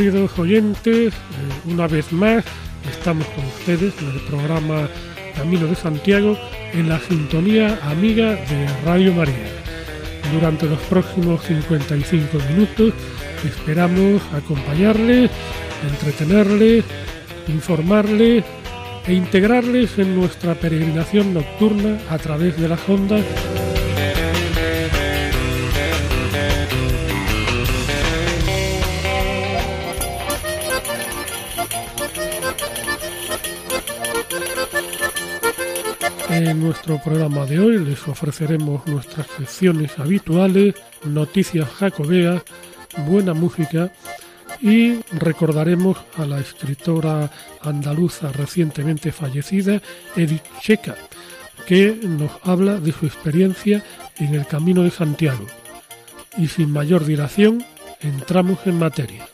Queridos oyentes, eh, una vez más estamos con ustedes en el programa Camino de Santiago en la sintonía amiga de Radio María. Durante los próximos 55 minutos esperamos acompañarles, entretenerles, informarles e integrarles en nuestra peregrinación nocturna a través de las ondas En nuestro programa de hoy les ofreceremos nuestras secciones habituales, noticias jacobeas, buena música y recordaremos a la escritora andaluza recientemente fallecida, Edith Checa, que nos habla de su experiencia en el Camino de Santiago. Y sin mayor dilación, entramos en materia.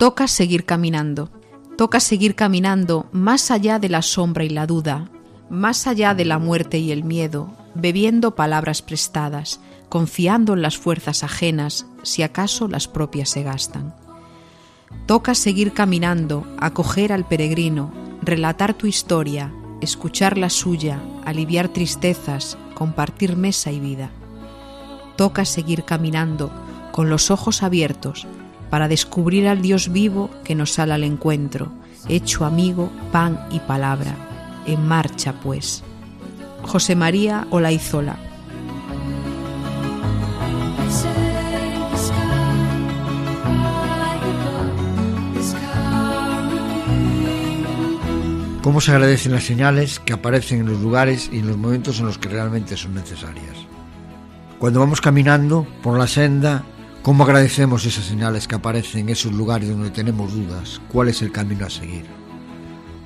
Toca seguir caminando. Toca seguir caminando más allá de la sombra y la duda, más allá de la muerte y el miedo, bebiendo palabras prestadas, confiando en las fuerzas ajenas, si acaso las propias se gastan. Toca seguir caminando, acoger al peregrino, relatar tu historia, escuchar la suya, aliviar tristezas, compartir mesa y vida. Toca seguir caminando, con los ojos abiertos, para descubrir al Dios vivo que nos sale al encuentro, hecho amigo, pan y palabra. En marcha, pues. José María Olaizola. ¿Cómo se agradecen las señales que aparecen en los lugares y en los momentos en los que realmente son necesarias? Cuando vamos caminando por la senda, ¿Cómo agradecemos esas señales que aparecen en esos lugares donde tenemos dudas? ¿Cuál es el camino a seguir?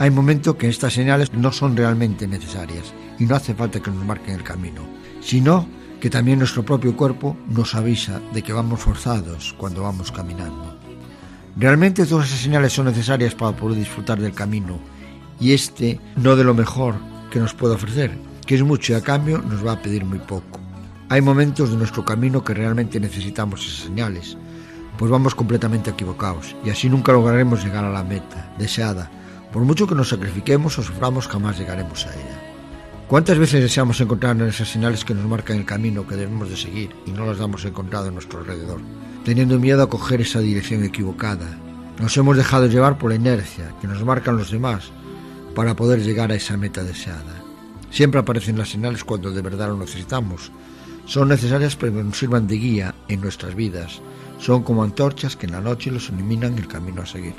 Hay momentos que estas señales no son realmente necesarias y no hace falta que nos marquen el camino, sino que también nuestro propio cuerpo nos avisa de que vamos forzados cuando vamos caminando. Realmente todas esas señales son necesarias para poder disfrutar del camino y este no de lo mejor que nos puede ofrecer, que es mucho y a cambio nos va a pedir muy poco. Hay momentos de nuestro camino que realmente necesitamos esas señales, pues vamos completamente equivocados y así nunca lograremos llegar a la meta deseada. Por mucho que nos sacrifiquemos o suframos, jamás llegaremos a ella. ¿Cuántas veces deseamos encontrar esas señales que nos marcan el camino que debemos de seguir y no las damos encontrado en nuestro alrededor? Teniendo miedo a coger esa dirección equivocada. Nos hemos dejado llevar por la inercia que nos marcan los demás para poder llegar a esa meta deseada. Siempre aparecen las señales cuando de verdad lo necesitamos, son necesarias para que nos sirvan de guía en nuestras vidas. Son como antorchas que en la noche los iluminan el camino a seguir.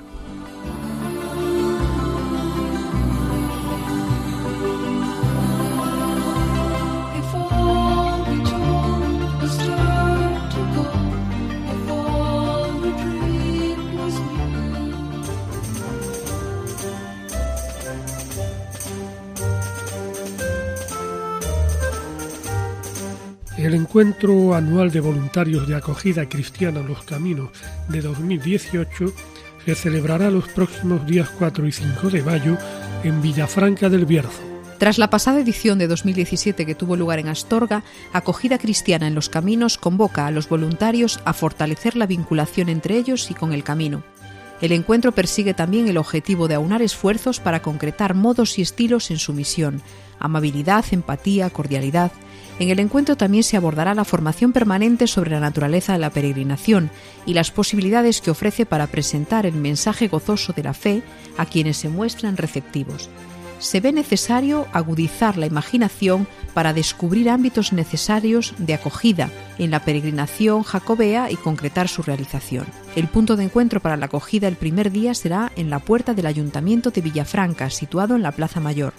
Encuentro anual de voluntarios de acogida cristiana Los Caminos de 2018 se celebrará los próximos días 4 y 5 de mayo en Villafranca del Bierzo. Tras la pasada edición de 2017 que tuvo lugar en Astorga, Acogida Cristiana en los Caminos convoca a los voluntarios a fortalecer la vinculación entre ellos y con el camino. El encuentro persigue también el objetivo de aunar esfuerzos para concretar modos y estilos en su misión, amabilidad, empatía, cordialidad, en el encuentro también se abordará la formación permanente sobre la naturaleza de la peregrinación y las posibilidades que ofrece para presentar el mensaje gozoso de la fe a quienes se muestran receptivos. Se ve necesario agudizar la imaginación para descubrir ámbitos necesarios de acogida en la peregrinación jacobea y concretar su realización. El punto de encuentro para la acogida el primer día será en la puerta del Ayuntamiento de Villafranca, situado en la Plaza Mayor.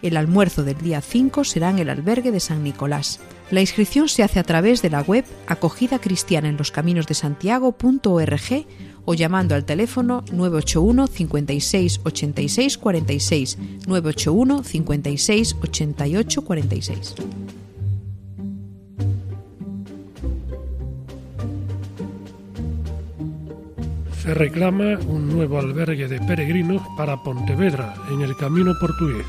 El almuerzo del día 5 será en el albergue de San Nicolás. La inscripción se hace a través de la web acogida cristiana en los caminos de Santiago.org o llamando al teléfono 981 56 86 46 981 56 88 46. Se reclama un nuevo albergue de peregrinos para Pontevedra, en el camino portugués.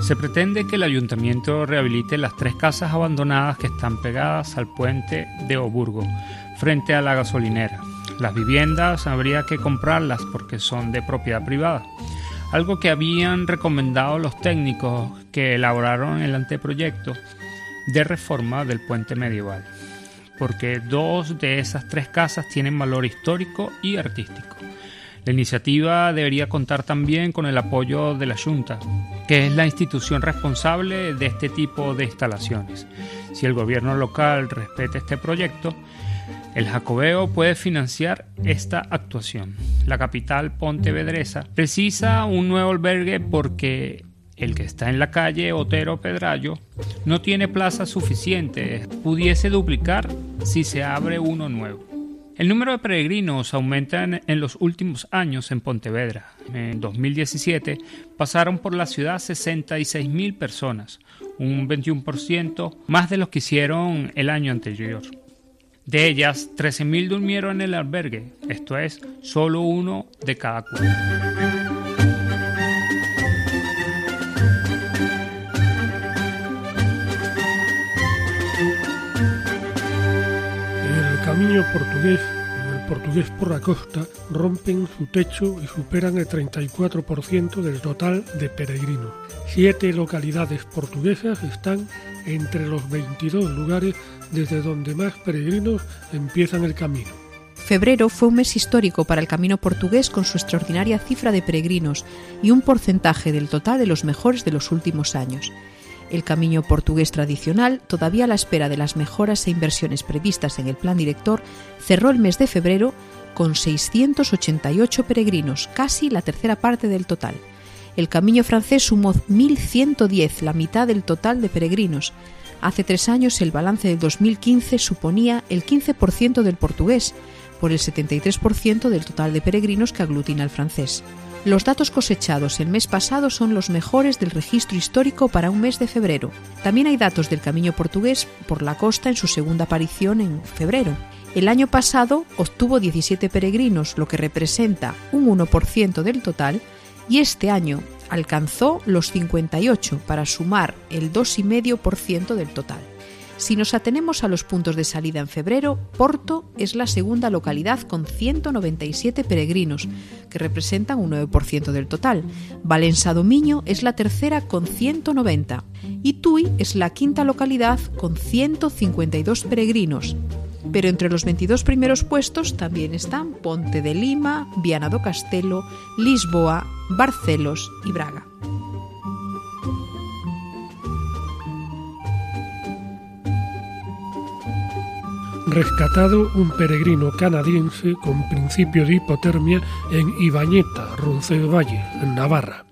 Se pretende que el ayuntamiento rehabilite las tres casas abandonadas que están pegadas al puente de Oburgo, frente a la gasolinera. Las viviendas habría que comprarlas porque son de propiedad privada, algo que habían recomendado los técnicos que elaboraron el anteproyecto de reforma del puente medieval, porque dos de esas tres casas tienen valor histórico y artístico. La iniciativa debería contar también con el apoyo de la Junta, que es la institución responsable de este tipo de instalaciones. Si el gobierno local respeta este proyecto, el Jacobeo puede financiar esta actuación. La capital pontevedresa precisa un nuevo albergue porque el que está en la calle Otero Pedrayo no tiene plaza suficiente. Pudiese duplicar si se abre uno nuevo. El número de peregrinos aumenta en, los últimos años en Pontevedra. En 2017 pasaron por la ciudad 66.000 personas, un 21% más de los que hicieron el año anterior. De ellas, 13.000 durmieron en el albergue, esto es, solo uno de cada cuatro. Portugués, el portugués por la costa, rompen su techo y superan el 34% del total de peregrinos. Siete localidades portuguesas están entre los 22 lugares desde donde más peregrinos empiezan el camino. Febrero fue un mes histórico para el camino portugués con su extraordinaria cifra de peregrinos y un porcentaje del total de los mejores de los últimos años. El camino portugués tradicional, todavía a la espera de las mejoras e inversiones previstas en el plan director, cerró el mes de febrero con 688 peregrinos, casi la tercera parte del total. El camino francés sumó 1.110, la mitad del total de peregrinos. Hace tres años el balance del 2015 suponía el 15% del portugués, por el 73% del total de peregrinos que aglutina el francés. Los datos cosechados el mes pasado son los mejores del registro histórico para un mes de febrero. También hay datos del camino portugués por la costa en su segunda aparición en febrero. El año pasado obtuvo 17 peregrinos, lo que representa un 1% del total, y este año alcanzó los 58 para sumar el 2,5% del total. Si nos atenemos a los puntos de salida en febrero, Porto es la segunda localidad con 197 peregrinos, que representan un 9% del total. Valença Domiño es la tercera con 190 y Tui es la quinta localidad con 152 peregrinos. Pero entre los 22 primeros puestos también están Ponte de Lima, Viana do Castelo, Lisboa, Barcelos y Braga. Rescatado un peregrino canadiense con principio de hipotermia en Ibañeta, Roncesvalles, en Navarra.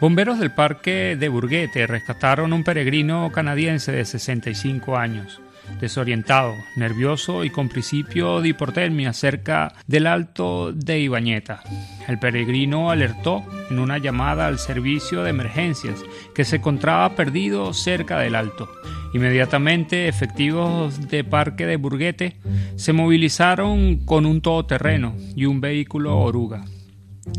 Bomberos del Parque de Burguete rescataron un peregrino canadiense de 65 años desorientado, nervioso y con principio de hipotermia cerca del alto de Ibañeta. El peregrino alertó en una llamada al servicio de emergencias que se encontraba perdido cerca del alto. Inmediatamente efectivos de Parque de Burguete se movilizaron con un todoterreno y un vehículo oruga.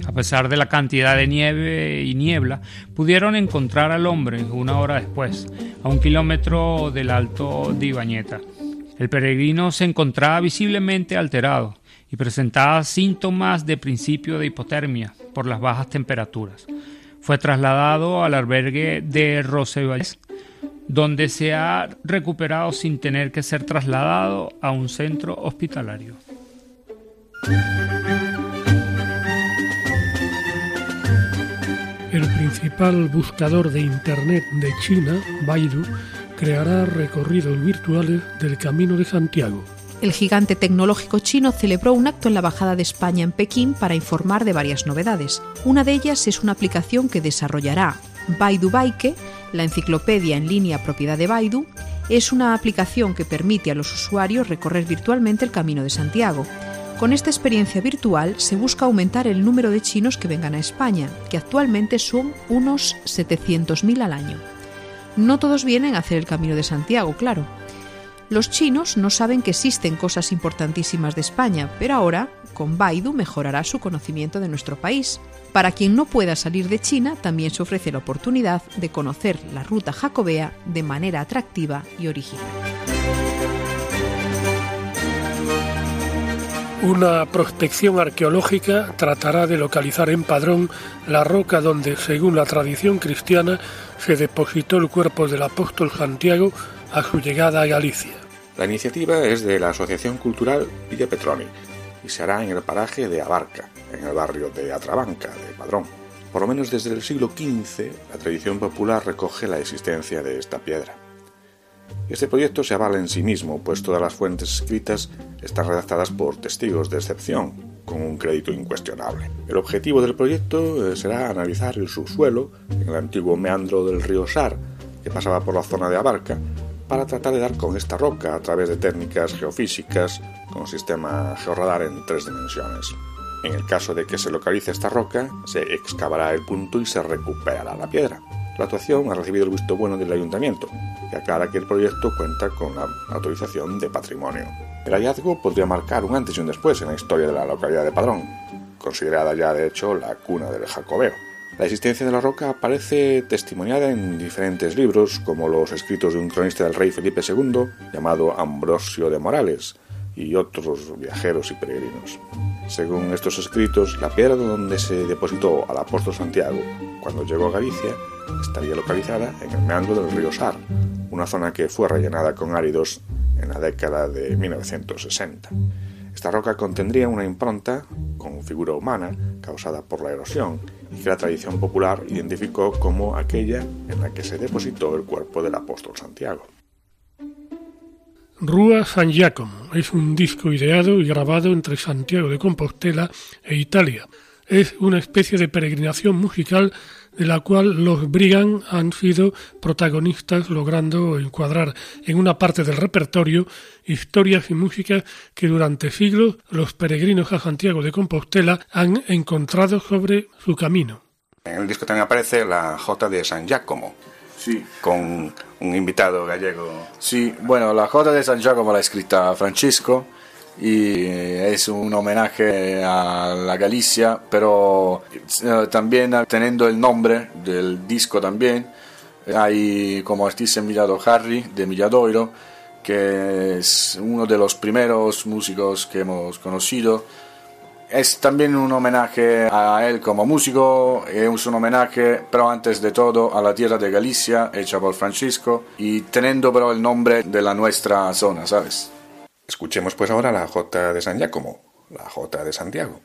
A pesar de la cantidad de nieve y niebla, pudieron encontrar al hombre una hora después, a un kilómetro del alto de Ibañeta. El peregrino se encontraba visiblemente alterado y presentaba síntomas de principio de hipotermia por las bajas temperaturas. Fue trasladado al albergue de donde se ha recuperado sin tener que ser trasladado a un centro hospitalario. El principal buscador de Internet de China, Baidu, creará recorridos virtuales del Camino de Santiago. El gigante tecnológico chino celebró un acto en la Embajada de España en Pekín para informar de varias novedades. Una de ellas es una aplicación que desarrollará Baidu Baike, la enciclopedia en línea propiedad de Baidu, es una aplicación que permite a los usuarios recorrer virtualmente el Camino de Santiago. Con esta experiencia virtual se busca aumentar el número de chinos que vengan a España, que actualmente son unos 700.000 al año. No todos vienen a hacer el Camino de Santiago, claro. Los chinos no saben que existen cosas importantísimas de España, pero ahora, con Baidu, mejorará su conocimiento de nuestro país. Para quien no pueda salir de China, también se ofrece la oportunidad de conocer la ruta jacobea de manera atractiva y original. Una prospección arqueológica tratará de localizar en Padrón la roca donde, según la tradición cristiana, se depositó el cuerpo del apóstol Santiago a su llegada a Galicia. La iniciativa es de la Asociación Cultural Villa Petroni y se hará en el paraje de Abarca, en el barrio de Atrabanca, de Padrón. Por lo menos desde el siglo XV, la tradición popular recoge la existencia de esta piedra. Este proyecto se avala en sí mismo, pues todas las fuentes escritas están redactadas por testigos de excepción, con un crédito incuestionable. El objetivo del proyecto eh, será analizar el subsuelo en el antiguo meandro del río Sar, que pasaba por la zona de Abarca, para tratar de dar con esta roca a través de técnicas geofísicas con sistema georradar en tres dimensiones. En el caso de que se localice esta roca, se excavará el punto y se recuperará la piedra. La actuación ha recibido el visto bueno del ayuntamiento, que aclara que el proyecto cuenta con la autorización de patrimonio. El hallazgo podría marcar un antes y un después en la historia de la localidad de Padrón, considerada ya de hecho la cuna del jacobeo. La existencia de la roca aparece testimoniada en diferentes libros, como los escritos de un cronista del rey Felipe II, llamado Ambrosio de Morales, y otros viajeros y peregrinos. Según estos escritos, la piedra donde se depositó al apóstol Santiago cuando llegó a Galicia estaría localizada en el meandro del río Sar, una zona que fue rellenada con áridos en la década de 1960. Esta roca contendría una impronta con figura humana causada por la erosión y que la tradición popular identificó como aquella en la que se depositó el cuerpo del apóstol Santiago. Rúa San Giacomo es un disco ideado y grabado entre Santiago de Compostela e Italia. Es una especie de peregrinación musical de la cual los Brigand han sido protagonistas logrando encuadrar en una parte del repertorio historias y música que durante siglos los peregrinos a Santiago de Compostela han encontrado sobre su camino. En el disco también aparece la Jota de San Giacomo, Sí. con un invitado gallego. Sí, bueno, la Jota de San Giacomo la ha escrita Francisco y es un homenaje a la Galicia, pero eh, también teniendo el nombre del disco también. Hay como artista invitado Harry de Milladoiro, que es uno de los primeros músicos que hemos conocido. Es también un homenaje a él como músico, es un homenaje, pero antes de todo, a la tierra de Galicia, hecha por Francisco, y teniendo pero el nombre de la nuestra zona, ¿sabes? Escuchemos pues ahora la J de San Giacomo, la J de Santiago.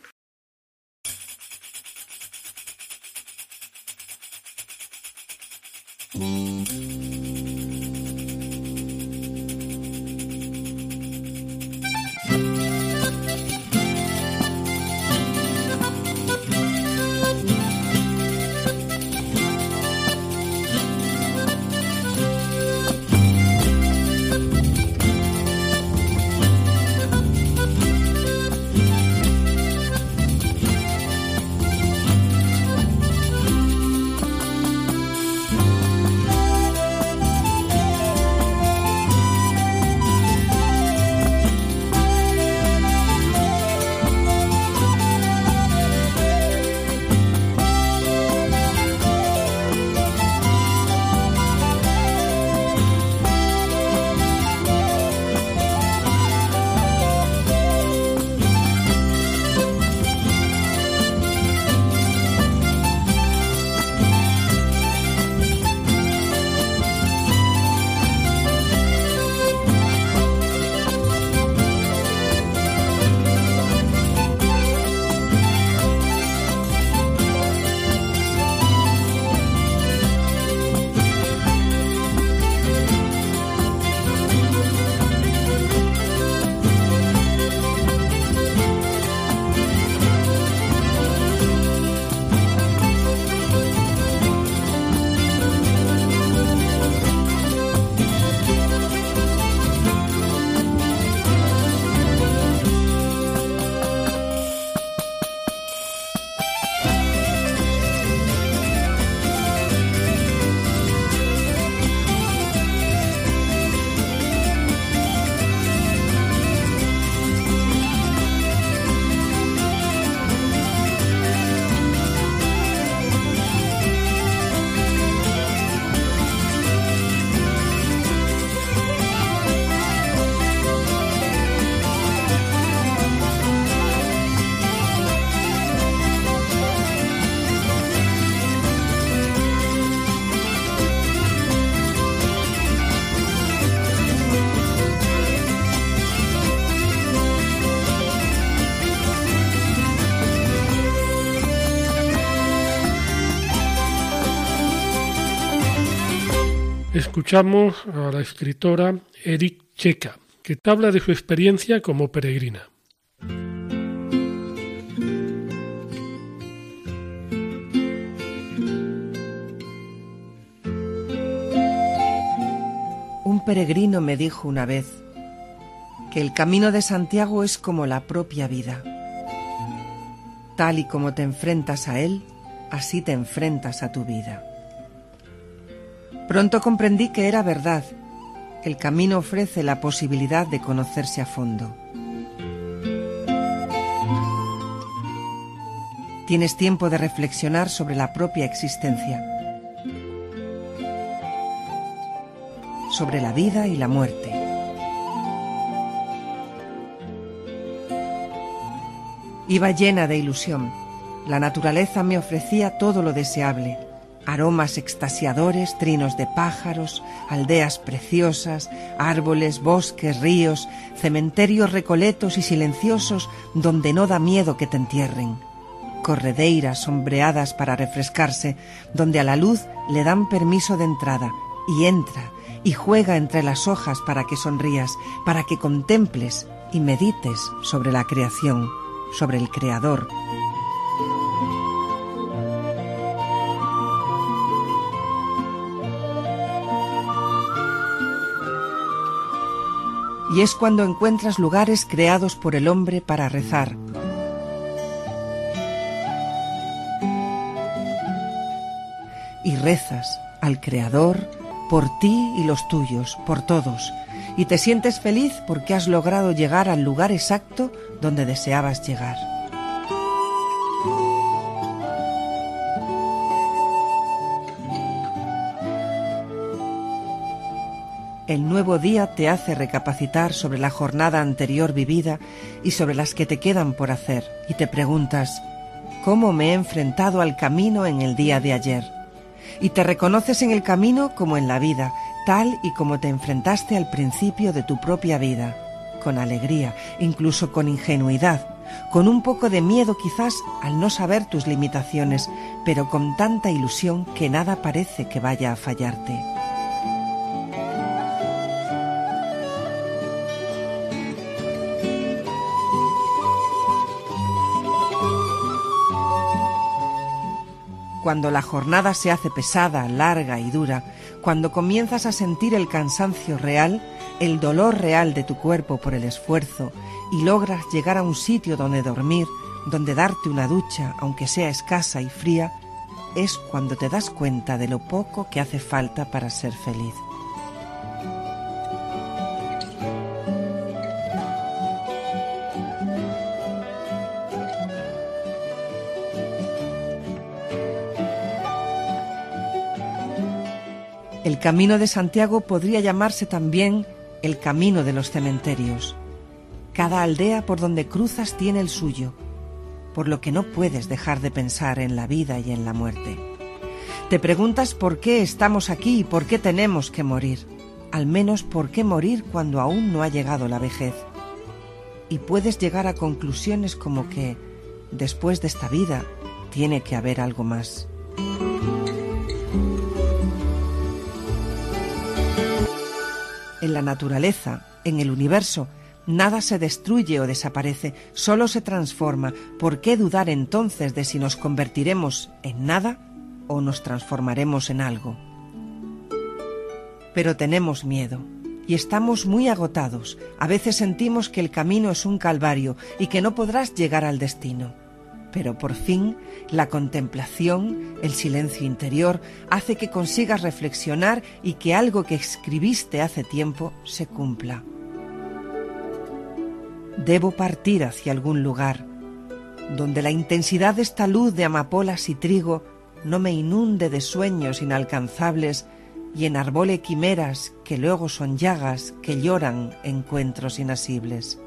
Escuchamos a la escritora Eric Checa, que habla de su experiencia como peregrina. Un peregrino me dijo una vez que el camino de Santiago es como la propia vida. Tal y como te enfrentas a él, así te enfrentas a tu vida. Pronto comprendí que era verdad. El camino ofrece la posibilidad de conocerse a fondo. Tienes tiempo de reflexionar sobre la propia existencia, sobre la vida y la muerte. Iba llena de ilusión. La naturaleza me ofrecía todo lo deseable aromas extasiadores, trinos de pájaros, aldeas preciosas, árboles, bosques, ríos, cementerios recoletos y silenciosos donde no da miedo que te entierren, corredeiras sombreadas para refrescarse, donde a la luz le dan permiso de entrada y entra y juega entre las hojas para que sonrías, para que contemples y medites sobre la creación, sobre el Creador, y es cuando encuentras lugares creados por el hombre para rezar. Y rezas al Creador por ti y los tuyos, por todos, y te sientes feliz porque has logrado llegar al lugar exacto donde deseabas llegar. El nuevo día te hace recapacitar sobre la jornada anterior vivida y sobre las que te quedan por hacer, y te preguntas, ¿cómo me he enfrentado al camino en el día de ayer? Y te reconoces en el camino como en la vida, tal y como te enfrentaste al principio de tu propia vida, con alegría, incluso con ingenuidad, con un poco de miedo quizás al no saber tus limitaciones, pero con tanta ilusión que nada parece que vaya a fallarte. Cuando la jornada se hace pesada, larga y dura, cuando comienzas a sentir el cansancio real, el dolor real de tu cuerpo por el esfuerzo y logras llegar a un sitio donde dormir, donde darte una ducha, aunque sea escasa y fría, es cuando te das cuenta de lo poco que hace falta para ser feliz. Camino de Santiago podría llamarse también el camino de los cementerios. Cada aldea por donde cruzas tiene el suyo, por lo que no puedes dejar de pensar en la vida y en la muerte. Te preguntas por qué estamos aquí y por qué tenemos que morir, al menos por qué morir cuando aún no ha llegado la vejez. Y puedes llegar a conclusiones como que, después de esta vida, tiene que haber algo más. En la naturaleza, en el universo, nada se destruye o desaparece, solo se transforma. ¿Por qué dudar entonces de si nos convertiremos en nada o nos transformaremos en algo? Pero tenemos miedo y estamos muy agotados. A veces sentimos que el camino es un calvario y que no podrás llegar al destino pero por fin la contemplación, el silencio interior, hace que consigas reflexionar y que algo que escribiste hace tiempo se cumpla. Debo partir hacia algún lugar donde la intensidad de esta luz de amapolas y trigo no me inunde de sueños inalcanzables y enarbole quimeras que luego son llagas que lloran encuentros inasibles.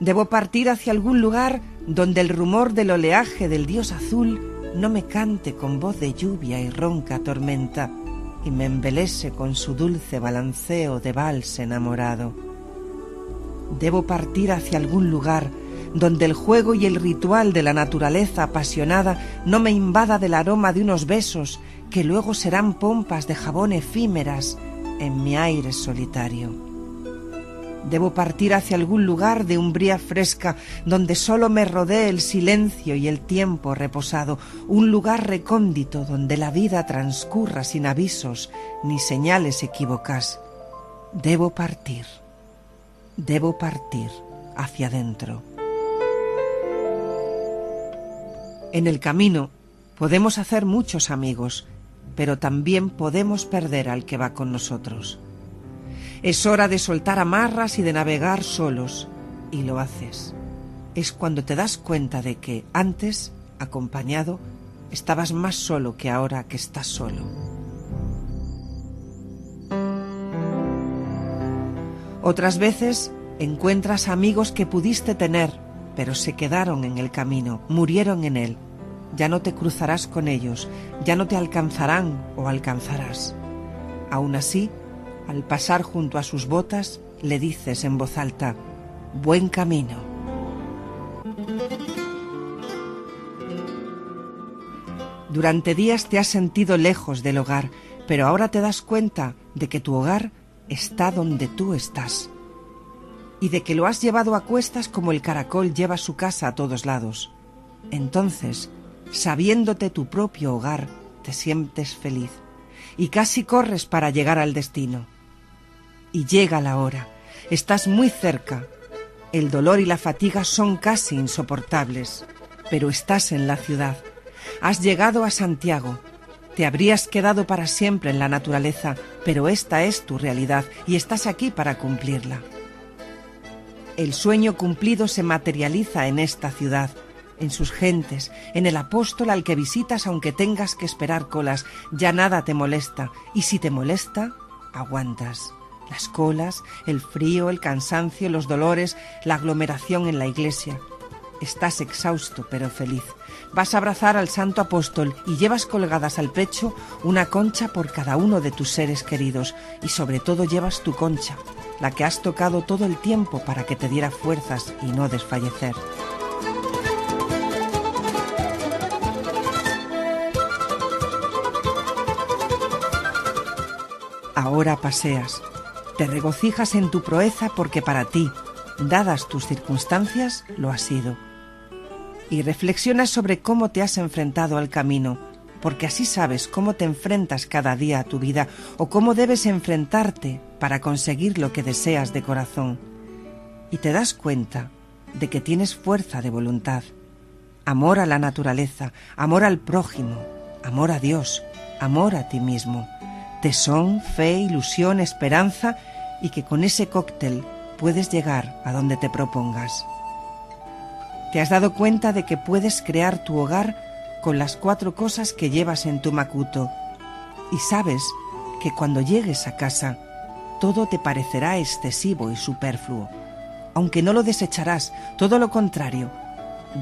Debo partir hacia algún lugar donde el rumor del oleaje del dios azul no me cante con voz de lluvia y ronca tormenta y me embelese con su dulce balanceo de vals enamorado. Debo partir hacia algún lugar donde el juego y el ritual de la naturaleza apasionada no me invada del aroma de unos besos que luego serán pompas de jabón efímeras en mi aire solitario. Debo partir hacia algún lugar de umbría fresca donde solo me rodee el silencio y el tiempo reposado, un lugar recóndito donde la vida transcurra sin avisos ni señales equivocas. Debo partir, debo partir hacia adentro. En el camino podemos hacer muchos amigos, pero también podemos perder al que va con nosotros. Es hora de soltar amarras y de navegar solos, y lo haces. Es cuando te das cuenta de que antes, acompañado, estabas más solo que ahora que estás solo. Otras veces encuentras amigos que pudiste tener, pero se quedaron en el camino, murieron en él. Ya no te cruzarás con ellos, ya no te alcanzarán o alcanzarás. Aún así, al pasar junto a sus botas, le dices en voz alta, Buen camino. Durante días te has sentido lejos del hogar, pero ahora te das cuenta de que tu hogar está donde tú estás y de que lo has llevado a cuestas como el caracol lleva su casa a todos lados. Entonces, sabiéndote tu propio hogar, te sientes feliz y casi corres para llegar al destino. Y llega la hora, estás muy cerca, el dolor y la fatiga son casi insoportables, pero estás en la ciudad, has llegado a Santiago, te habrías quedado para siempre en la naturaleza, pero esta es tu realidad y estás aquí para cumplirla. El sueño cumplido se materializa en esta ciudad, en sus gentes, en el apóstol al que visitas aunque tengas que esperar colas, ya nada te molesta, y si te molesta, aguantas. Las colas, el frío, el cansancio, los dolores, la aglomeración en la iglesia. Estás exhausto pero feliz. Vas a abrazar al santo apóstol y llevas colgadas al pecho una concha por cada uno de tus seres queridos y sobre todo llevas tu concha, la que has tocado todo el tiempo para que te diera fuerzas y no desfallecer. Ahora paseas, te regocijas en tu proeza porque para ti, dadas tus circunstancias, lo ha sido y reflexionas sobre cómo te has enfrentado al camino, porque así sabes cómo te enfrentas cada día a tu vida o cómo debes enfrentarte para conseguir lo que deseas de corazón. Y te das cuenta de que tienes fuerza de voluntad, amor a la naturaleza, amor al prójimo, amor a Dios, amor a ti mismo, tesón, fe, ilusión, esperanza y que con ese cóctel puedes llegar a donde te propongas. Te has dado cuenta de que puedes crear tu hogar con las cuatro cosas que llevas en tu macuto y sabes que cuando llegues a casa todo te parecerá excesivo y superfluo. Aunque no lo desecharás, todo lo contrario,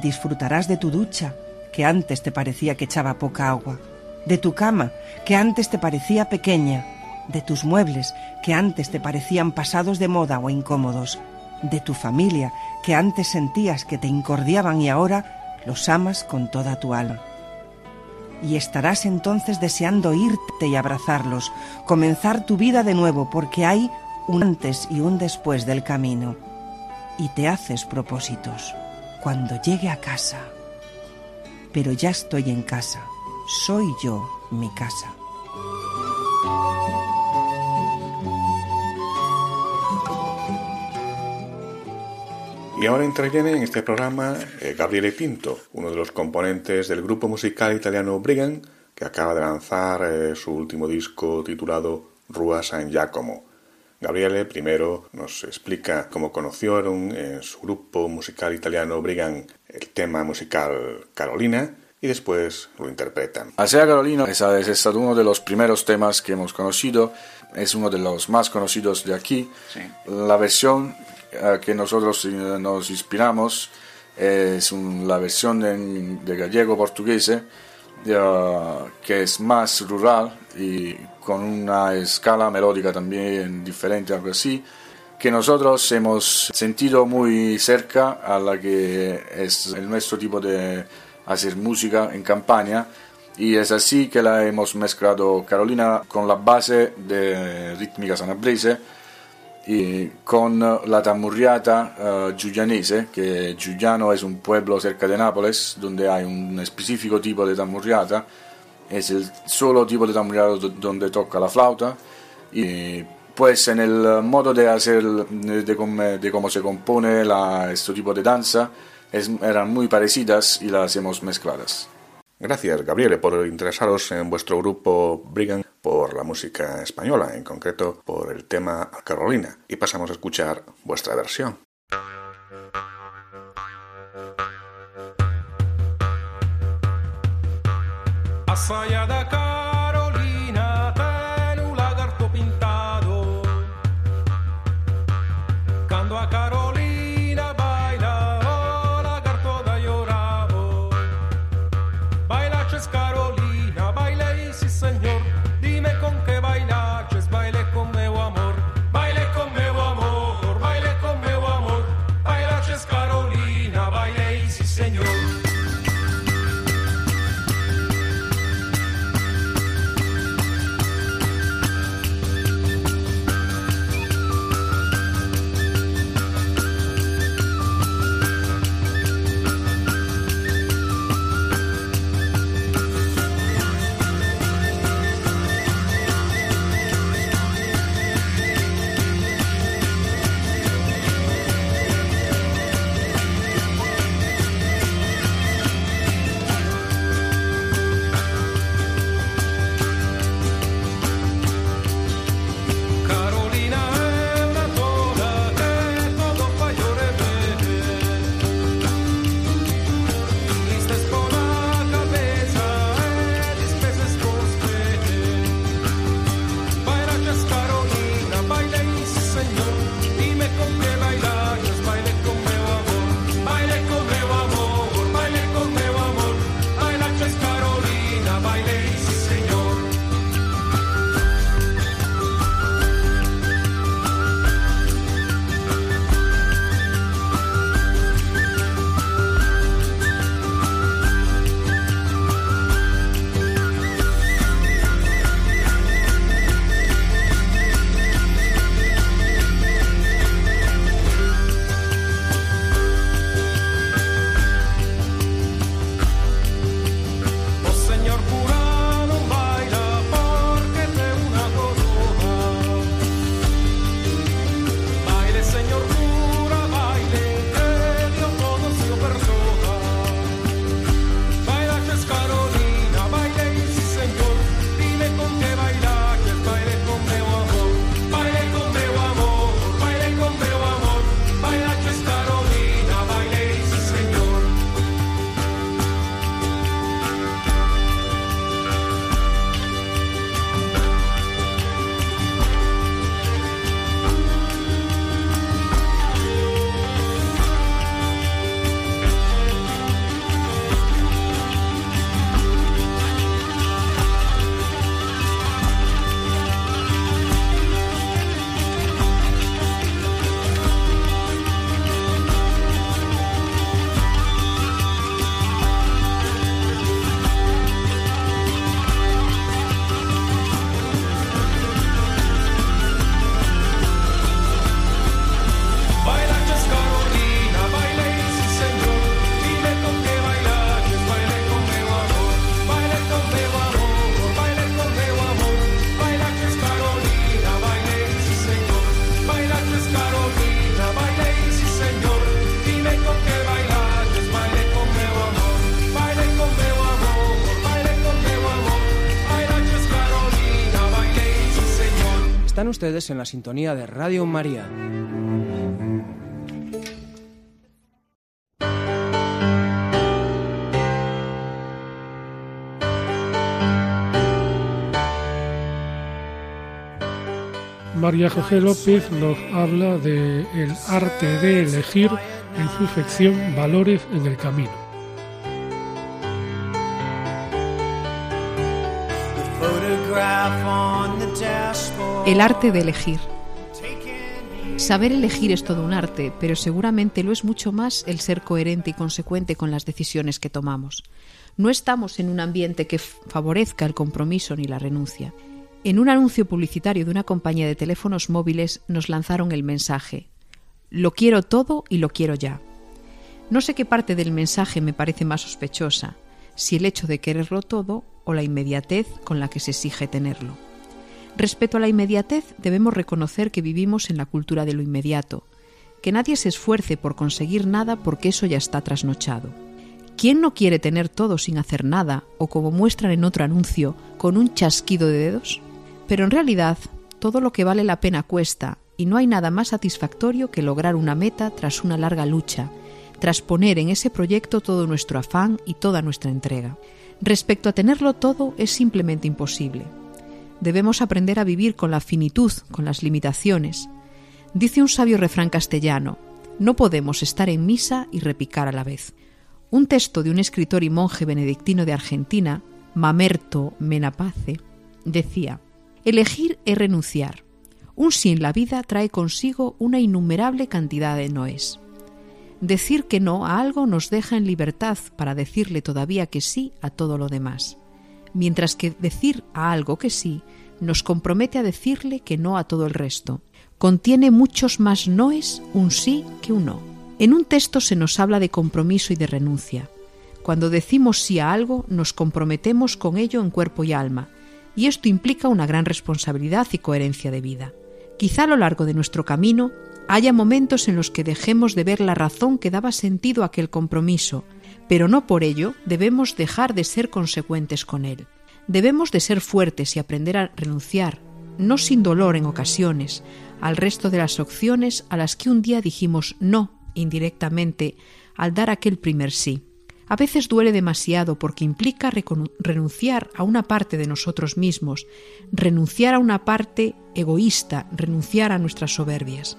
disfrutarás de tu ducha, que antes te parecía que echaba poca agua, de tu cama, que antes te parecía pequeña, de tus muebles, que antes te parecían pasados de moda o incómodos, de tu familia, que antes sentías que te incordiaban y ahora los amas con toda tu alma. Y estarás entonces deseando irte y abrazarlos, comenzar tu vida de nuevo, porque hay un antes y un después del camino. Y te haces propósitos. Cuando llegue a casa. Pero ya estoy en casa. Soy yo mi casa. Y ahora interviene en este programa eh, Gabriele Pinto, uno de los componentes del grupo musical italiano Brigand, que acaba de lanzar eh, su último disco titulado Rua San Giacomo. Gabriele primero nos explica cómo conocieron en su grupo musical italiano Brigand el tema musical Carolina y después lo interpretan. Asea Carolina es, es estado uno de los primeros temas que hemos conocido, es uno de los más conocidos de aquí. La versión que nosotros eh, nos inspiramos es la versión de gallego portugués que es más rural y con una escala melódica también diferente, algo así, que nosotros hemos sentido muy cerca a la que es el nuestro tipo de hacer música en campaña. Y es así que la hemos mezclado Carolina con la base de rítmica sanabrese y con la tamurriata uh, giulianese, que Giuliano es un pueblo cerca de Nápoles donde hay un específico tipo de tamurriata, es el solo tipo de tamurriata donde toca la flauta. Y pues en el modo de hacer, de cómo se compone la, este tipo de danza, es, eran muy parecidas y las hemos mezcladas. Gracias, Gabriele, por interesaros en vuestro grupo Brigand por la música española, en concreto por el tema Carolina. Y pasamos a escuchar vuestra versión. En la sintonía de Radio María. María José López nos habla de el arte de elegir en su sección Valores en el Camino. El arte de elegir. Saber elegir es todo un arte, pero seguramente lo es mucho más el ser coherente y consecuente con las decisiones que tomamos. No estamos en un ambiente que favorezca el compromiso ni la renuncia. En un anuncio publicitario de una compañía de teléfonos móviles nos lanzaron el mensaje Lo quiero todo y lo quiero ya. No sé qué parte del mensaje me parece más sospechosa, si el hecho de quererlo todo o la inmediatez con la que se exige tenerlo. Respecto a la inmediatez, debemos reconocer que vivimos en la cultura de lo inmediato, que nadie se esfuerce por conseguir nada porque eso ya está trasnochado. ¿Quién no quiere tener todo sin hacer nada o como muestran en otro anuncio, con un chasquido de dedos? Pero en realidad, todo lo que vale la pena cuesta y no hay nada más satisfactorio que lograr una meta tras una larga lucha, tras poner en ese proyecto todo nuestro afán y toda nuestra entrega. Respecto a tenerlo todo es simplemente imposible debemos aprender a vivir con la finitud, con las limitaciones. Dice un sabio refrán castellano, no podemos estar en misa y repicar a la vez. Un texto de un escritor y monje benedictino de Argentina, Mamerto Menapace, decía, Elegir es renunciar. Un sí en la vida trae consigo una innumerable cantidad de noes. Decir que no a algo nos deja en libertad para decirle todavía que sí a todo lo demás mientras que decir a algo que sí nos compromete a decirle que no a todo el resto. Contiene muchos más noes un sí que un no. En un texto se nos habla de compromiso y de renuncia. Cuando decimos sí a algo, nos comprometemos con ello en cuerpo y alma, y esto implica una gran responsabilidad y coherencia de vida. Quizá a lo largo de nuestro camino haya momentos en los que dejemos de ver la razón que daba sentido a aquel compromiso, pero no por ello debemos dejar de ser consecuentes con él. Debemos de ser fuertes y aprender a renunciar, no sin dolor en ocasiones, al resto de las opciones a las que un día dijimos no indirectamente al dar aquel primer sí. A veces duele demasiado porque implica renunciar a una parte de nosotros mismos, renunciar a una parte egoísta, renunciar a nuestras soberbias.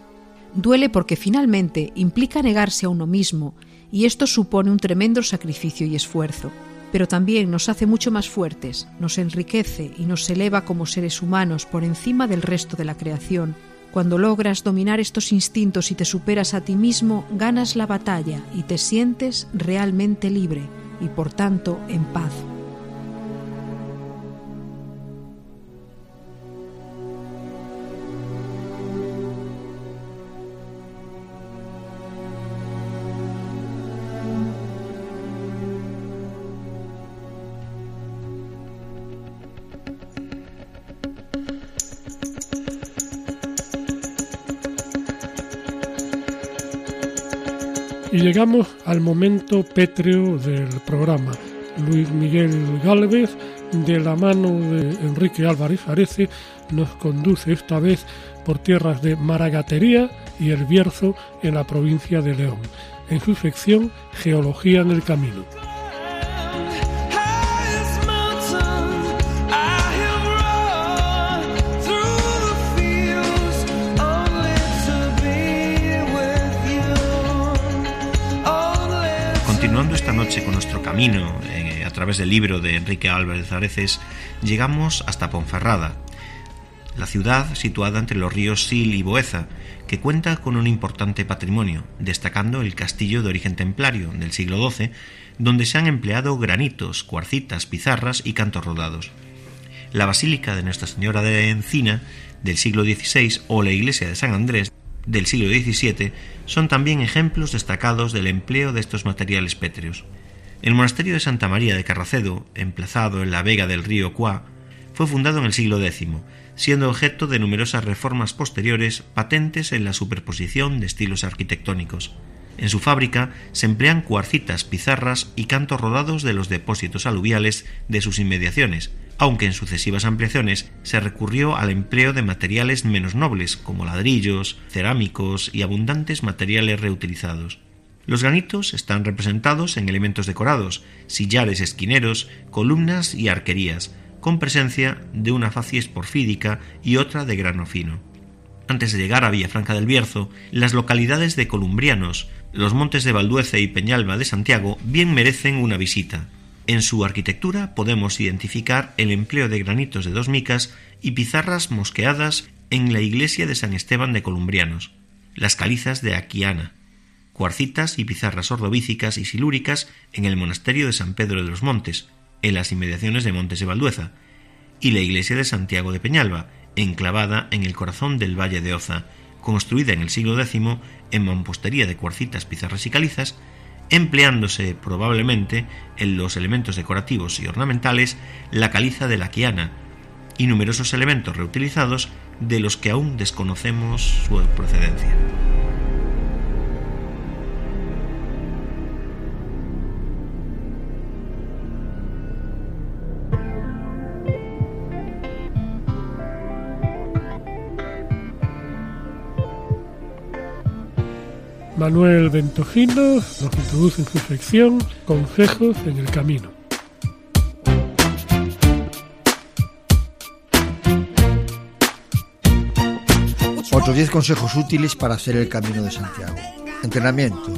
Duele porque finalmente implica negarse a uno mismo y esto supone un tremendo sacrificio y esfuerzo, pero también nos hace mucho más fuertes, nos enriquece y nos eleva como seres humanos por encima del resto de la creación. Cuando logras dominar estos instintos y te superas a ti mismo, ganas la batalla y te sientes realmente libre y por tanto en paz. Y llegamos al momento pétreo del programa. Luis Miguel Gálvez, de la mano de Enrique Álvarez Arece, nos conduce esta vez por tierras de Maragatería y El Bierzo en la provincia de León, en su sección Geología en el Camino. Eh, a través del libro de Enrique Álvarez Areces, llegamos hasta Ponferrada, la ciudad situada entre los ríos Sil y Boeza, que cuenta con un importante patrimonio, destacando el castillo de origen templario del siglo XII, donde se han empleado granitos, cuarcitas, pizarras y cantos rodados. La Basílica de Nuestra Señora de Encina del siglo XVI o la iglesia de San Andrés del siglo XVII son también ejemplos destacados del empleo de estos materiales pétreos. El monasterio de Santa María de Carracedo, emplazado en la vega del río Cuá, fue fundado en el siglo X, siendo objeto de numerosas reformas posteriores patentes en la superposición de estilos arquitectónicos. En su fábrica se emplean cuarcitas, pizarras y cantos rodados de los depósitos aluviales de sus inmediaciones, aunque en sucesivas ampliaciones se recurrió al empleo de materiales menos nobles, como ladrillos, cerámicos y abundantes materiales reutilizados. Los granitos están representados en elementos decorados, sillares esquineros, columnas y arquerías, con presencia de una facies porfídica y otra de grano fino. Antes de llegar a Villafranca del Bierzo, las localidades de Columbrianos, los montes de Valduece y Peñalba de Santiago bien merecen una visita, en su arquitectura podemos identificar el empleo de granitos de dos micas y pizarras mosqueadas en la iglesia de San Esteban de Columbrianos. las calizas de Aquiana, cuarcitas y pizarras ordovícicas y silúricas en el monasterio de San Pedro de los Montes, en las inmediaciones de Montes de Valdueza, y la iglesia de Santiago de Peñalba, enclavada en el corazón del Valle de Oza, construida en el siglo X en mampostería de cuarcitas, pizarras y calizas, empleándose probablemente en los elementos decorativos y ornamentales la caliza de la quiana y numerosos elementos reutilizados de los que aún desconocemos su procedencia. Manuel Ventojino nos introduce en su sección Consejos en el Camino. Otros 10 consejos útiles para hacer el Camino de Santiago. Entrenamiento.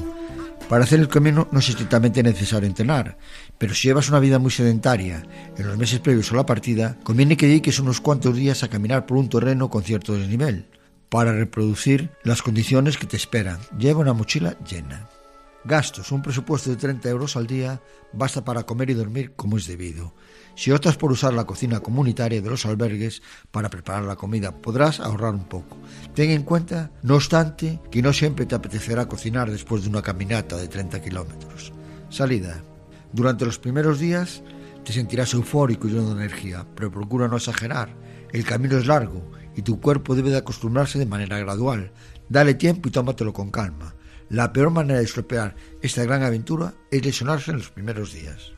Para hacer el camino no es estrictamente necesario entrenar, pero si llevas una vida muy sedentaria en los meses previos a la partida, conviene que dediques unos cuantos días a caminar por un terreno con cierto desnivel para reproducir las condiciones que te esperan. Lleva una mochila llena. Gastos. Un presupuesto de 30 euros al día basta para comer y dormir como es debido. Si optas por usar la cocina comunitaria de los albergues para preparar la comida, podrás ahorrar un poco. Ten en cuenta, no obstante, que no siempre te apetecerá cocinar después de una caminata de 30 kilómetros. Salida. Durante los primeros días te sentirás eufórico y lleno de energía, pero procura no exagerar. El camino es largo y tu cuerpo debe de acostumbrarse de manera gradual. Dale tiempo y tómatelo con calma. La peor manera de estropear esta gran aventura es lesionarse en los primeros días.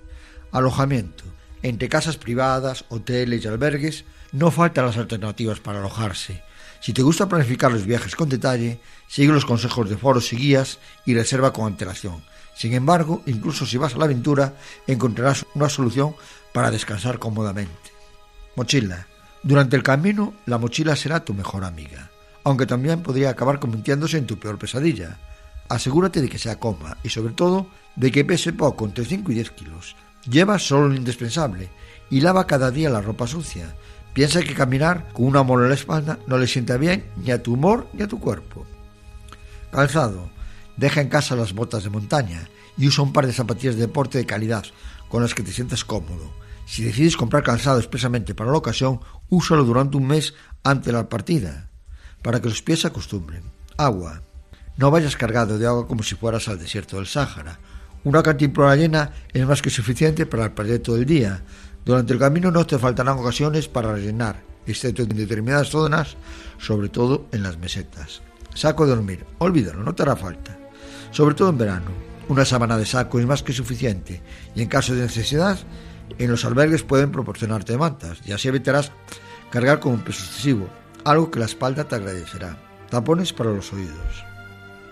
Alojamiento. Entre casas privadas, hoteles y albergues, no faltan las alternativas para alojarse. Si te gusta planificar los viajes con detalle, sigue los consejos de foros y guías y reserva con antelación. Sin embargo, incluso si vas a la aventura, encontrarás una solución para descansar cómodamente. Mochila. Durante el camino, la mochila será tu mejor amiga, aunque también podría acabar convirtiéndose en tu peor pesadilla. Asegúrate de que sea cómoda y sobre todo de que pese poco, entre 5 y 10 kilos. Lleva solo lo indispensable y lava cada día la ropa sucia. Piensa que caminar con una mola en la espalda no le sienta bien ni a tu humor ni a tu cuerpo. Calzado. Deja en casa las botas de montaña y usa un par de zapatillas de deporte de calidad con las que te sientas cómodo. Si decides comprar calzado expresamente para la ocasión, úsalo durante un mes antes de la partida, para que los pies se acostumbren. Agua. No vayas cargado de agua como si fueras al desierto del Sáhara. Una cantimplora llena es más que suficiente para el proyecto del día. Durante el camino no te faltarán ocasiones para rellenar, excepto en determinadas zonas, sobre todo en las mesetas. Saco de dormir. Olvídalo, no te hará falta. Sobre todo en verano. Una sábana de saco es más que suficiente y en caso de necesidad en los albergues pueden proporcionarte mantas y así evitarás cargar con un peso excesivo, algo que la espalda te agradecerá. Tapones para los oídos.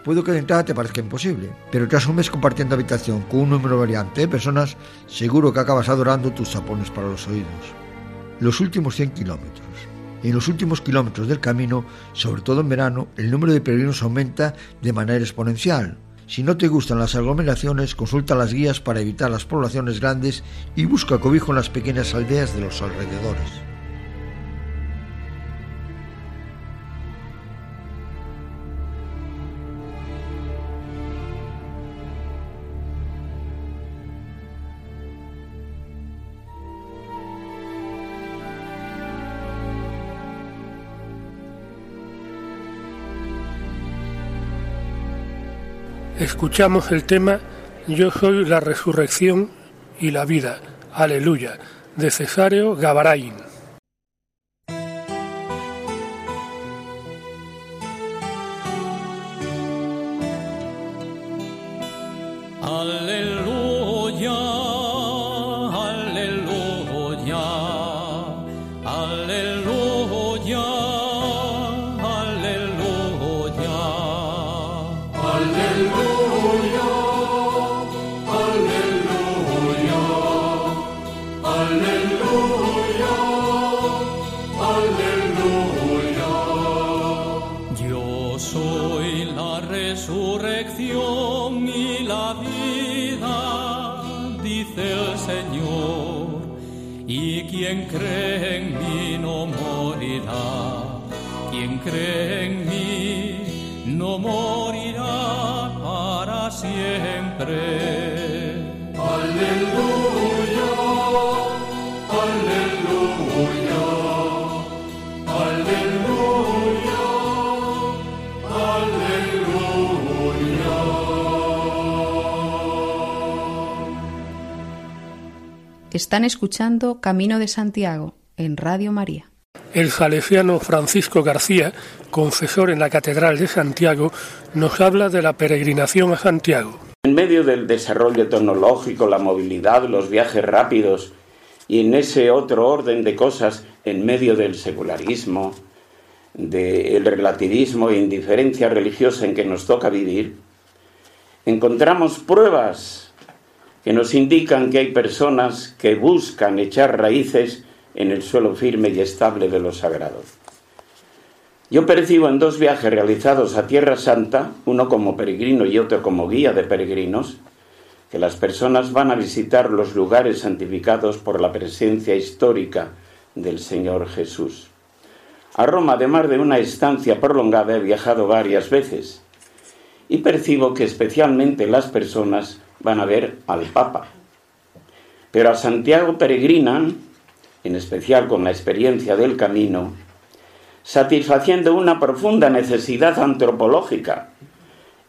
Puedo que de entrada te parezca imposible, pero tras un mes compartiendo habitación con un número variante de personas, seguro que acabas adorando tus tapones para los oídos. Los últimos 100 kilómetros. En los últimos kilómetros del camino, sobre todo en verano, el número de peregrinos aumenta de manera exponencial, si no te gustan las aglomeraciones, consulta las guías para evitar las poblaciones grandes y busca cobijo en las pequeñas aldeas de los alrededores. Escuchamos el tema Yo soy la resurrección y la vida, aleluya, de Cesario Gavarain. Quien cree en mí no morirá, quien cree en Están escuchando Camino de Santiago en Radio María. El salesiano Francisco García, confesor en la Catedral de Santiago, nos habla de la peregrinación a Santiago. En medio del desarrollo tecnológico, la movilidad, los viajes rápidos y en ese otro orden de cosas, en medio del secularismo, del relativismo e indiferencia religiosa en que nos toca vivir, encontramos pruebas que nos indican que hay personas que buscan echar raíces en el suelo firme y estable de lo sagrado. Yo percibo en dos viajes realizados a Tierra Santa, uno como peregrino y otro como guía de peregrinos, que las personas van a visitar los lugares santificados por la presencia histórica del Señor Jesús. A Roma, además de una estancia prolongada, he viajado varias veces y percibo que especialmente las personas van a ver al Papa. Pero a Santiago peregrinan en especial con la experiencia del camino, satisfaciendo una profunda necesidad antropológica,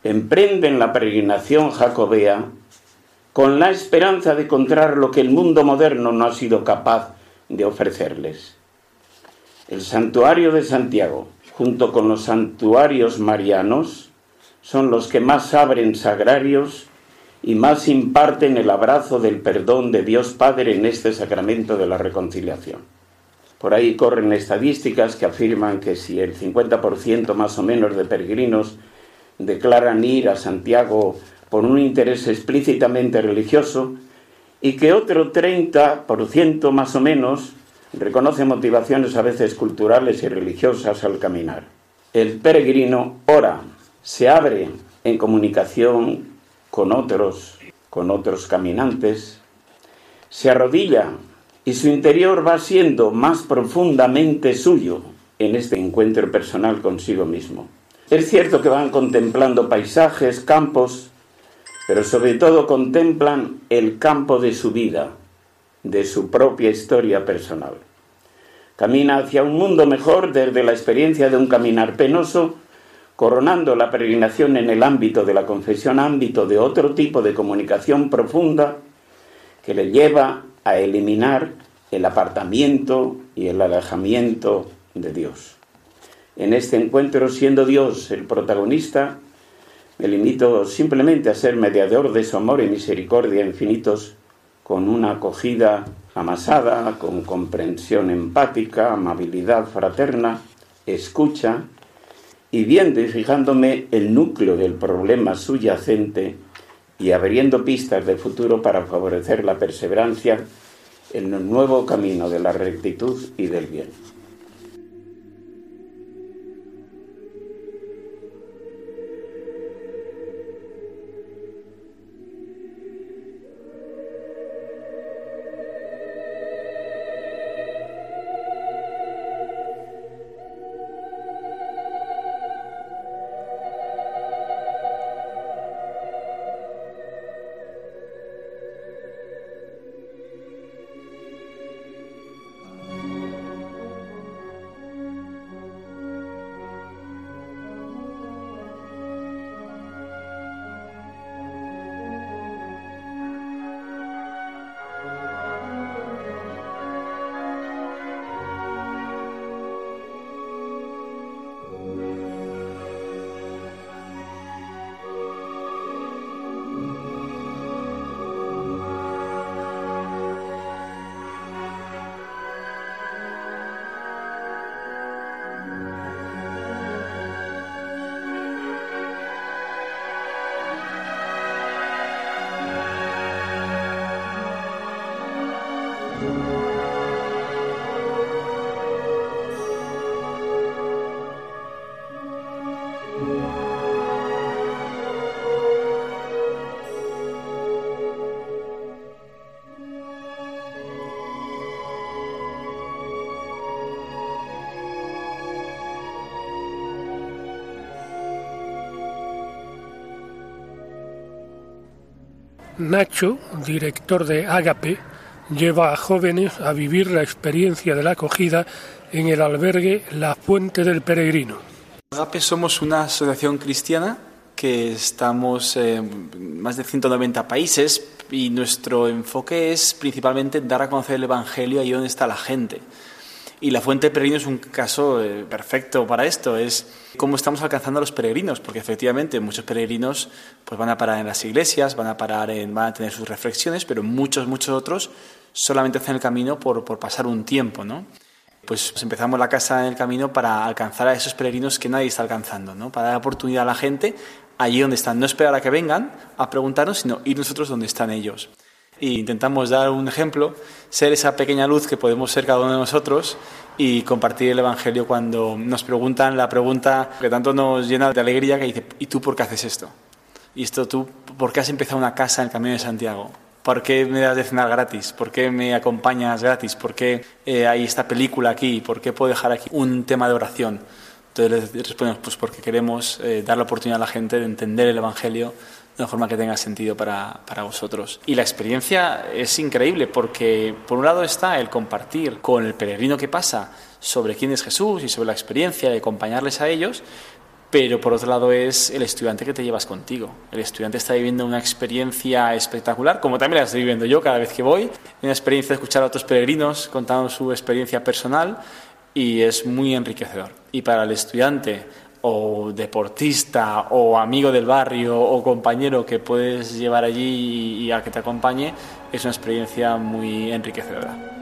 emprenden la peregrinación jacobea con la esperanza de encontrar lo que el mundo moderno no ha sido capaz de ofrecerles. El santuario de Santiago, junto con los santuarios marianos, son los que más abren sagrarios y más imparten el abrazo del perdón de Dios Padre en este sacramento de la reconciliación. Por ahí corren estadísticas que afirman que si el 50% más o menos de peregrinos declaran ir a Santiago por un interés explícitamente religioso y que otro 30% más o menos reconoce motivaciones a veces culturales y religiosas al caminar. El peregrino ora, se abre en comunicación con otros, con otros caminantes, se arrodilla y su interior va siendo más profundamente suyo en este encuentro personal consigo mismo. Es cierto que van contemplando paisajes, campos, pero sobre todo contemplan el campo de su vida, de su propia historia personal. Camina hacia un mundo mejor desde la experiencia de un caminar penoso coronando la peregrinación en el ámbito de la confesión, ámbito de otro tipo de comunicación profunda que le lleva a eliminar el apartamiento y el alejamiento de Dios. En este encuentro, siendo Dios el protagonista, me limito simplemente a ser mediador de su amor y misericordia infinitos, con una acogida amasada, con comprensión empática, amabilidad fraterna, escucha y viendo y fijándome el núcleo del problema subyacente y abriendo pistas de futuro para favorecer la perseverancia en el nuevo camino de la rectitud y del bien. Nacho, director de Ágape, lleva a jóvenes a vivir la experiencia de la acogida en el albergue La Fuente del Peregrino. Agape somos una asociación cristiana que estamos en más de 190 países y nuestro enfoque es principalmente dar a conocer el Evangelio ahí donde está la gente. Y la Fuente del Peregrino es un caso eh, perfecto para esto, es cómo estamos alcanzando a los peregrinos, porque efectivamente muchos peregrinos pues van a parar en las iglesias, van a parar en, van a tener sus reflexiones, pero muchos, muchos otros solamente hacen el camino por, por pasar un tiempo, ¿no? Pues empezamos la casa en el camino para alcanzar a esos peregrinos que nadie está alcanzando, ¿no? Para dar oportunidad a la gente allí donde están, no esperar a que vengan a preguntarnos, sino ir nosotros donde están ellos y intentamos dar un ejemplo, ser esa pequeña luz que podemos ser cada uno de nosotros y compartir el Evangelio cuando nos preguntan la pregunta que tanto nos llena de alegría que dice, ¿y tú por qué haces esto? ¿Y esto tú por qué has empezado una casa en el Camino de Santiago? ¿Por qué me das de cenar gratis? ¿Por qué me acompañas gratis? ¿Por qué eh, hay esta película aquí? ¿Por qué puedo dejar aquí un tema de oración? Entonces les respondemos, pues porque queremos eh, dar la oportunidad a la gente de entender el Evangelio de una forma que tenga sentido para, para, vosotros. Y la experiencia es increíble porque por un lado está el compartir con el peregrino que pasa sobre quién es Jesús y sobre la experiencia de acompañarles a ellos, pero por otro lado es el estudiante que te llevas contigo. El estudiante está viviendo una experiencia espectacular, como también la estoy viviendo yo cada vez que voy, una experiencia de escuchar a otros peregrinos contando su experiencia personal y es muy enriquecedor. Y para el estudiante o deportista o amigo del barrio o compañero que puedes llevar allí y a que te acompañe, es una experiencia muy enriquecedora.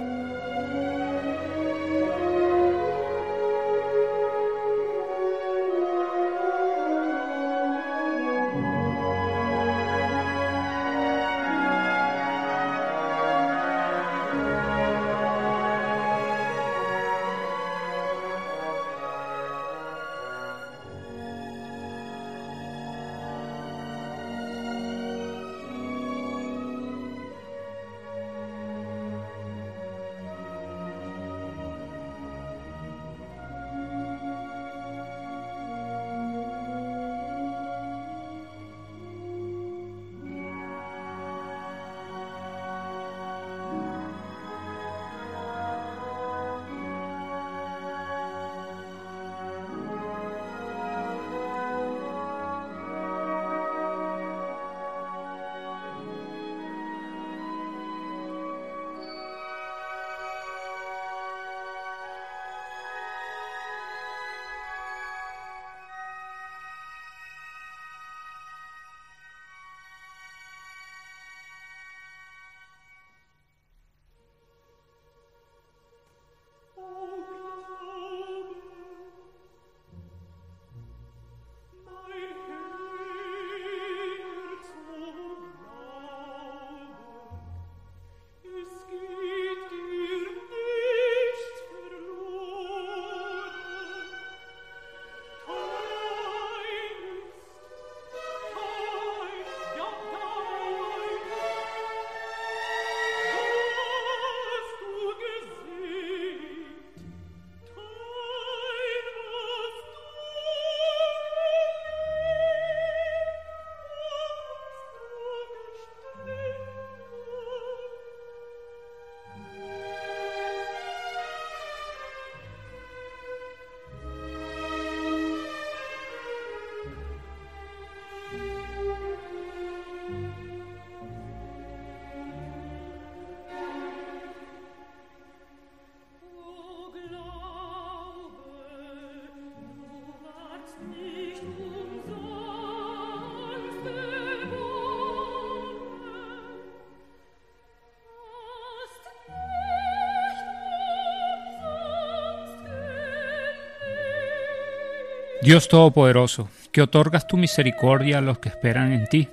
Dios Todopoderoso, que otorgas tu misericordia a los que esperan en ti,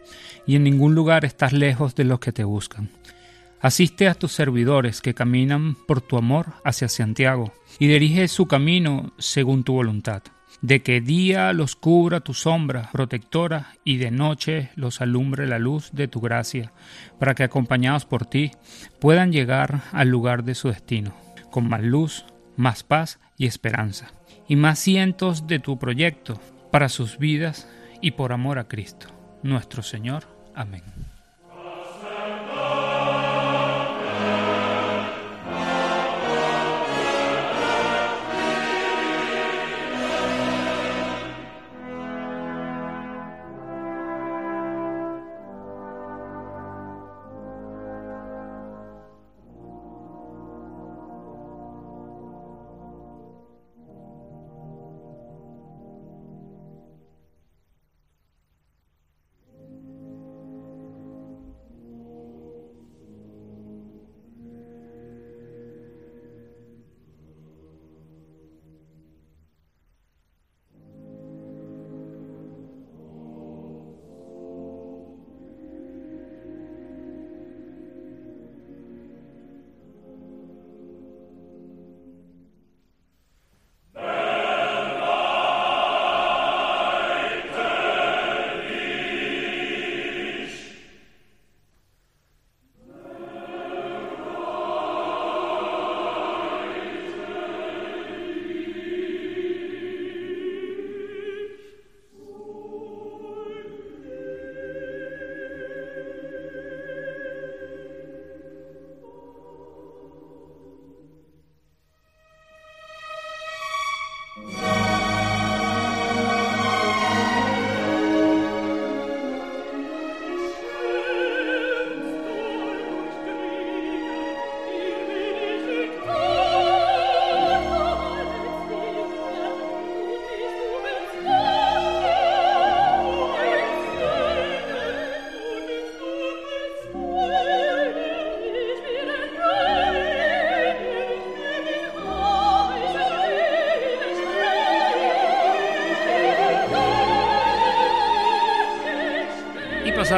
y en ningún lugar estás lejos de los que te buscan. Asiste a tus servidores que caminan por tu amor hacia Santiago, y dirige su camino según tu voluntad. De que día los cubra tu sombra protectora y de noche los alumbre la luz de tu gracia, para que acompañados por ti puedan llegar al lugar de su destino, con más luz, más paz y esperanza y más cientos de tu proyecto para sus vidas y por amor a Cristo, nuestro Señor. Amén.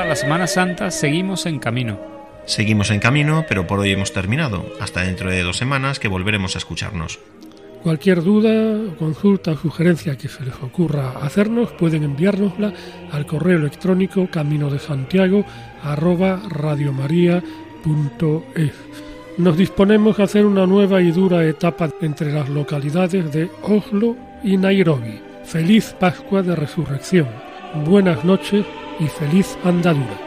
La Semana Santa, seguimos en camino. Seguimos en camino, pero por hoy hemos terminado. Hasta dentro de dos semanas que volveremos a escucharnos. Cualquier duda, consulta o sugerencia que se les ocurra hacernos, pueden enviárnosla al correo electrónico camino de Santiago arroba radiomaria.es. Nos disponemos a hacer una nueva y dura etapa entre las localidades de Oslo y Nairobi. Feliz Pascua de Resurrección. Buenas noches y feliz andadura.